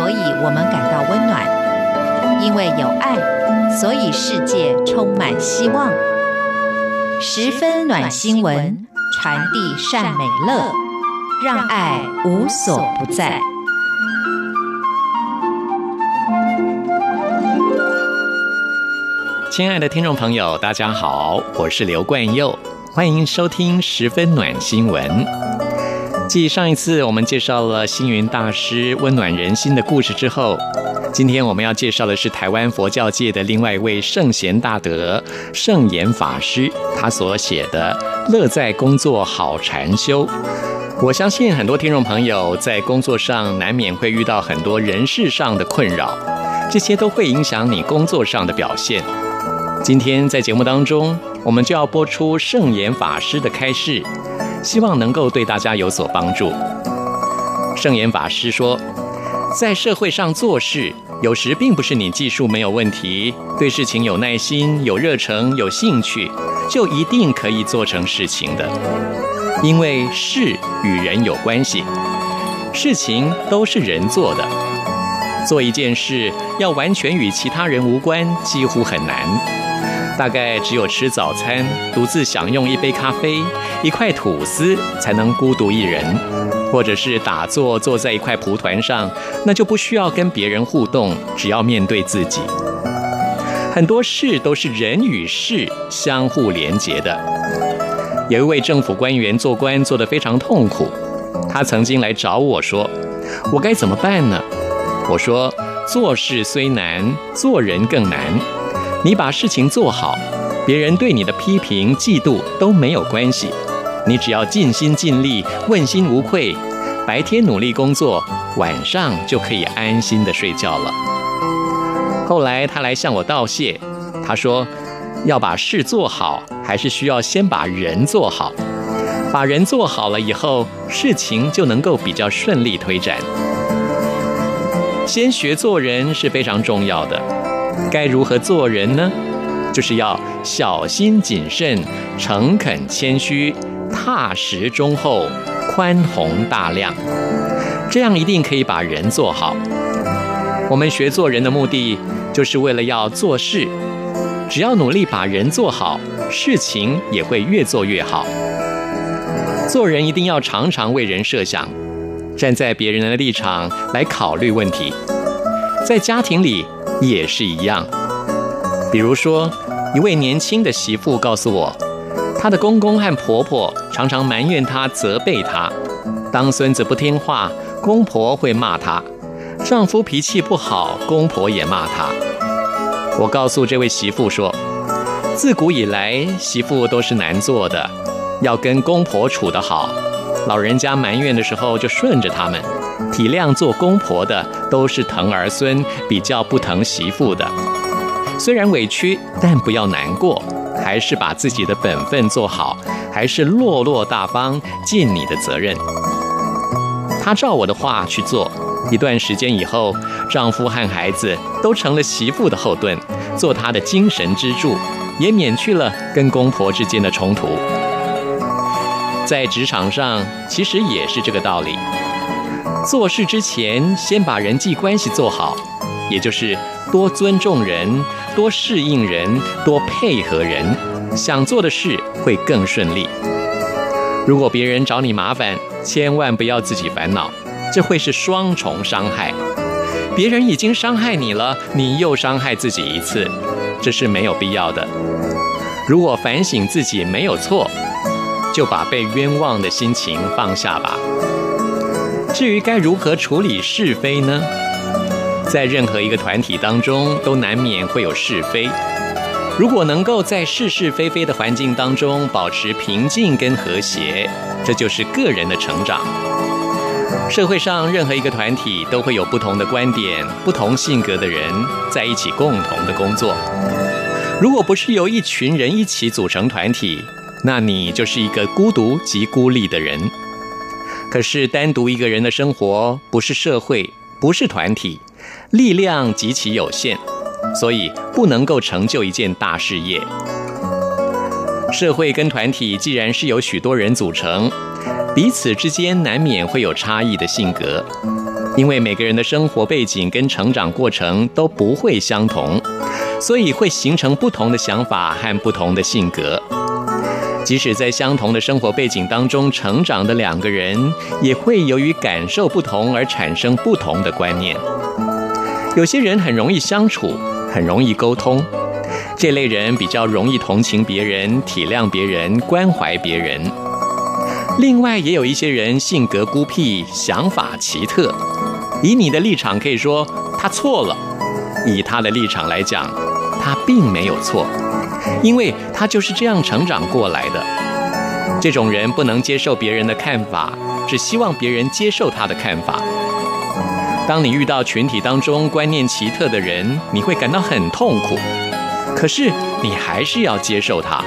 所以我们感到温暖；因为有爱，所以世界充满希望。十分暖新闻，传递善美乐，让爱无所不在。亲爱的听众朋友，大家好，我是刘冠佑，欢迎收听《十分暖新闻》。继上一次我们介绍了星云大师温暖人心的故事之后，今天我们要介绍的是台湾佛教界的另外一位圣贤大德圣严法师，他所写的《乐在工作好禅修》。我相信很多听众朋友在工作上难免会遇到很多人事上的困扰，这些都会影响你工作上的表现。今天在节目当中，我们就要播出圣严法师的开示。希望能够对大家有所帮助。圣严法师说，在社会上做事，有时并不是你技术没有问题，对事情有耐心、有热诚、有兴趣，就一定可以做成事情的。因为事与人有关系，事情都是人做的。做一件事要完全与其他人无关，几乎很难。大概只有吃早餐，独自享用一杯咖啡、一块吐司，才能孤独一人；或者是打坐坐在一块蒲团上，那就不需要跟别人互动，只要面对自己。很多事都是人与事相互连结的。有一位政府官员做官做得非常痛苦，他曾经来找我说：“我该怎么办呢？”我说：“做事虽难，做人更难。”你把事情做好，别人对你的批评、嫉妒都没有关系。你只要尽心尽力、问心无愧，白天努力工作，晚上就可以安心的睡觉了。后来他来向我道谢，他说：“要把事做好，还是需要先把人做好。把人做好了以后，事情就能够比较顺利推展。先学做人是非常重要的。”该如何做人呢？就是要小心谨慎、诚恳谦虚、踏实忠厚、宽宏大量，这样一定可以把人做好。我们学做人的目的，就是为了要做事。只要努力把人做好，事情也会越做越好。做人一定要常常为人设想，站在别人的立场来考虑问题。在家庭里，也是一样，比如说，一位年轻的媳妇告诉我，她的公公和婆婆常常埋怨她、责备她。当孙子不听话，公婆会骂她；丈夫脾气不好，公婆也骂她。我告诉这位媳妇说，自古以来，媳妇都是难做的，要跟公婆处得好。老人家埋怨的时候，就顺着他们。体谅做公婆的都是疼儿孙，比较不疼媳妇的。虽然委屈，但不要难过，还是把自己的本分做好，还是落落大方，尽你的责任。她照我的话去做，一段时间以后，丈夫和孩子都成了媳妇的后盾，做她的精神支柱，也免去了跟公婆之间的冲突。在职场上，其实也是这个道理。做事之前，先把人际关系做好，也就是多尊重人、多适应人、多配合人，想做的事会更顺利。如果别人找你麻烦，千万不要自己烦恼，这会是双重伤害。别人已经伤害你了，你又伤害自己一次，这是没有必要的。如果反省自己没有错，就把被冤枉的心情放下吧。至于该如何处理是非呢？在任何一个团体当中，都难免会有是非。如果能够在是是非非的环境当中保持平静跟和谐，这就是个人的成长。社会上任何一个团体都会有不同的观点、不同性格的人在一起共同的工作。如果不是由一群人一起组成团体，那你就是一个孤独及孤立的人。可是，单独一个人的生活不是社会，不是团体，力量极其有限，所以不能够成就一件大事业。社会跟团体既然是由许多人组成，彼此之间难免会有差异的性格。因为每个人的生活背景跟成长过程都不会相同，所以会形成不同的想法和不同的性格。即使在相同的生活背景当中成长的两个人，也会由于感受不同而产生不同的观念。有些人很容易相处，很容易沟通，这类人比较容易同情别人、体谅别人、关怀别人。另外，也有一些人性格孤僻，想法奇特。以你的立场可以说他错了，以他的立场来讲，他并没有错。因为他就是这样成长过来的。这种人不能接受别人的看法，只希望别人接受他的看法。当你遇到群体当中观念奇特的人，你会感到很痛苦。可是你还是要接受他。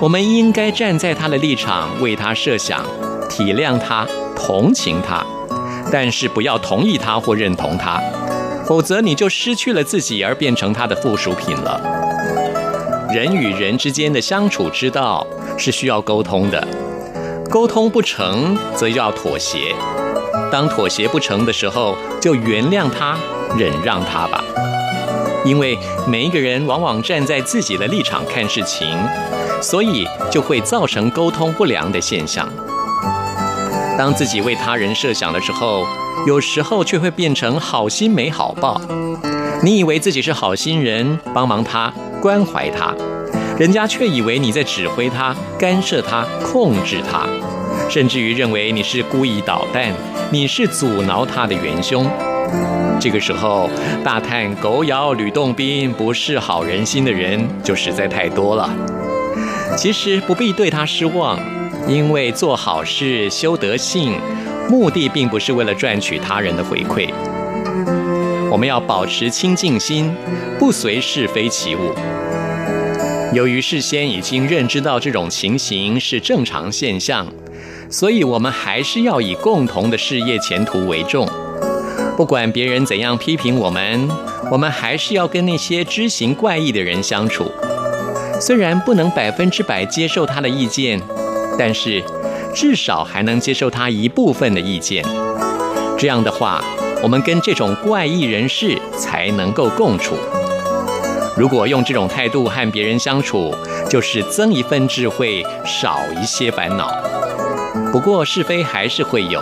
我们应该站在他的立场，为他设想，体谅他，同情他，但是不要同意他或认同他，否则你就失去了自己，而变成他的附属品了。人与人之间的相处之道是需要沟通的，沟通不成则要妥协。当妥协不成的时候，就原谅他，忍让他吧。因为每一个人往往站在自己的立场看事情，所以就会造成沟通不良的现象。当自己为他人设想的时候，有时候却会变成好心没好报。你以为自己是好心人，帮忙他。关怀他，人家却以为你在指挥他、干涉他、控制他，甚至于认为你是故意捣蛋，你是阻挠他的元凶。这个时候，大叹狗咬吕洞宾，不识好人心的人就实在太多了。其实不必对他失望，因为做好事、修德性，目的并不是为了赚取他人的回馈。我们要保持清净心，不随是非起舞。由于事先已经认知到这种情形是正常现象，所以我们还是要以共同的事业前途为重。不管别人怎样批评我们，我们还是要跟那些知行怪异的人相处。虽然不能百分之百接受他的意见，但是至少还能接受他一部分的意见。这样的话，我们跟这种怪异人士才能够共处。如果用这种态度和别人相处，就是增一份智慧，少一些烦恼。不过是非还是会有，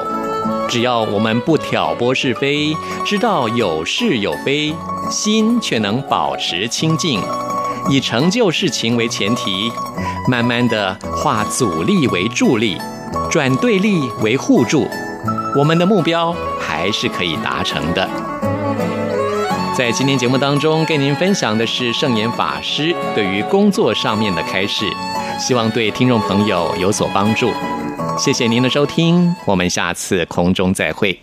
只要我们不挑拨是非，知道有是有非，心却能保持清净，以成就事情为前提，慢慢的化阻力为助力，转对立为互助，我们的目标还是可以达成的。在今天节目当中，跟您分享的是圣严法师对于工作上面的开示，希望对听众朋友有所帮助。谢谢您的收听，我们下次空中再会。